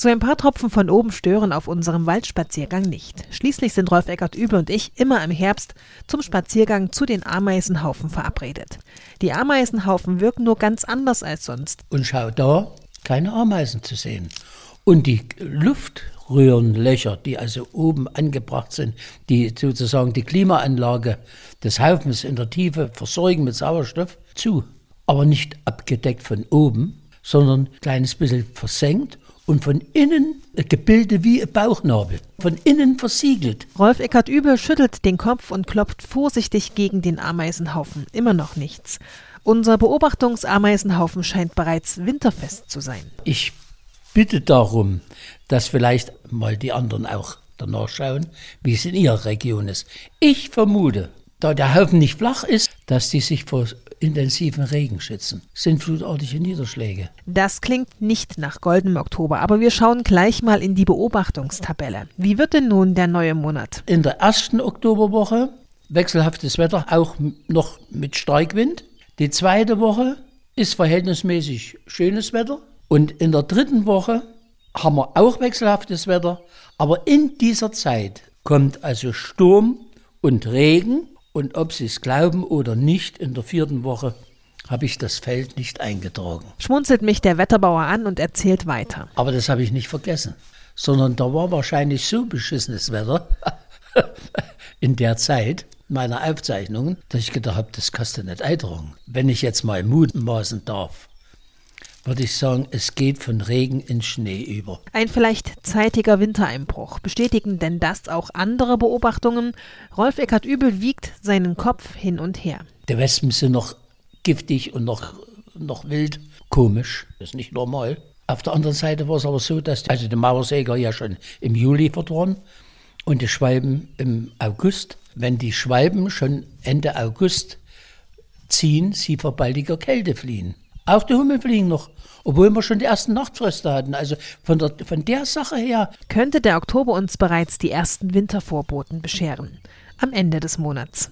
So ein paar Tropfen von oben stören auf unserem Waldspaziergang nicht. Schließlich sind Rolf Eckert Übel und ich immer im Herbst zum Spaziergang zu den Ameisenhaufen verabredet. Die Ameisenhaufen wirken nur ganz anders als sonst. Und schau da, keine Ameisen zu sehen. Und die Luftröhrenlöcher, die also oben angebracht sind, die sozusagen die Klimaanlage des Haufens in der Tiefe versorgen mit Sauerstoff, zu. Aber nicht abgedeckt von oben, sondern ein kleines bisschen versenkt und von innen Gebilde wie ein Bauchnabel, von innen versiegelt. Rolf Eckert Übel schüttelt den Kopf und klopft vorsichtig gegen den Ameisenhaufen. Immer noch nichts. Unser Beobachtungsameisenhaufen scheint bereits winterfest zu sein. Ich bitte darum, dass vielleicht mal die anderen auch danach schauen, wie es in ihrer Region ist. Ich vermute, da der Haufen nicht flach ist, dass die sich vor intensiven Regen schützen. Sind flutartige Niederschläge. Das klingt nicht nach goldenem Oktober, aber wir schauen gleich mal in die Beobachtungstabelle. Wie wird denn nun der neue Monat? In der ersten Oktoberwoche wechselhaftes Wetter, auch noch mit Starkwind. Die zweite Woche ist verhältnismäßig schönes Wetter. Und in der dritten Woche haben wir auch wechselhaftes Wetter, aber in dieser Zeit kommt also Sturm und Regen und ob Sie es glauben oder nicht, in der vierten Woche habe ich das Feld nicht eingetragen. Schmunzelt mich der Wetterbauer an und erzählt weiter. Aber das habe ich nicht vergessen, sondern da war wahrscheinlich so beschissenes Wetter in der Zeit meiner Aufzeichnungen, dass ich gedacht habe, das kannst du nicht eintragen. Wenn ich jetzt mal mutmaßen darf, würde ich sagen, es geht von Regen in Schnee über. Ein vielleicht zeitiger Wintereinbruch. Bestätigen denn das auch andere Beobachtungen? Rolf Eckert Übel wiegt seinen Kopf hin und her. Die Wespen sind noch giftig und noch, noch wild. Komisch, das ist nicht normal. Auf der anderen Seite war es aber so, dass die, also die Mauersäger ja schon im Juli verdorren und die Schwalben im August. Wenn die Schwalben schon Ende August ziehen, sie vor baldiger Kälte fliehen. Auch die Hummeln fliegen noch, obwohl wir schon die ersten Nachtfröste hatten. Also von der, von der Sache her. Könnte der Oktober uns bereits die ersten Wintervorboten bescheren. Am Ende des Monats.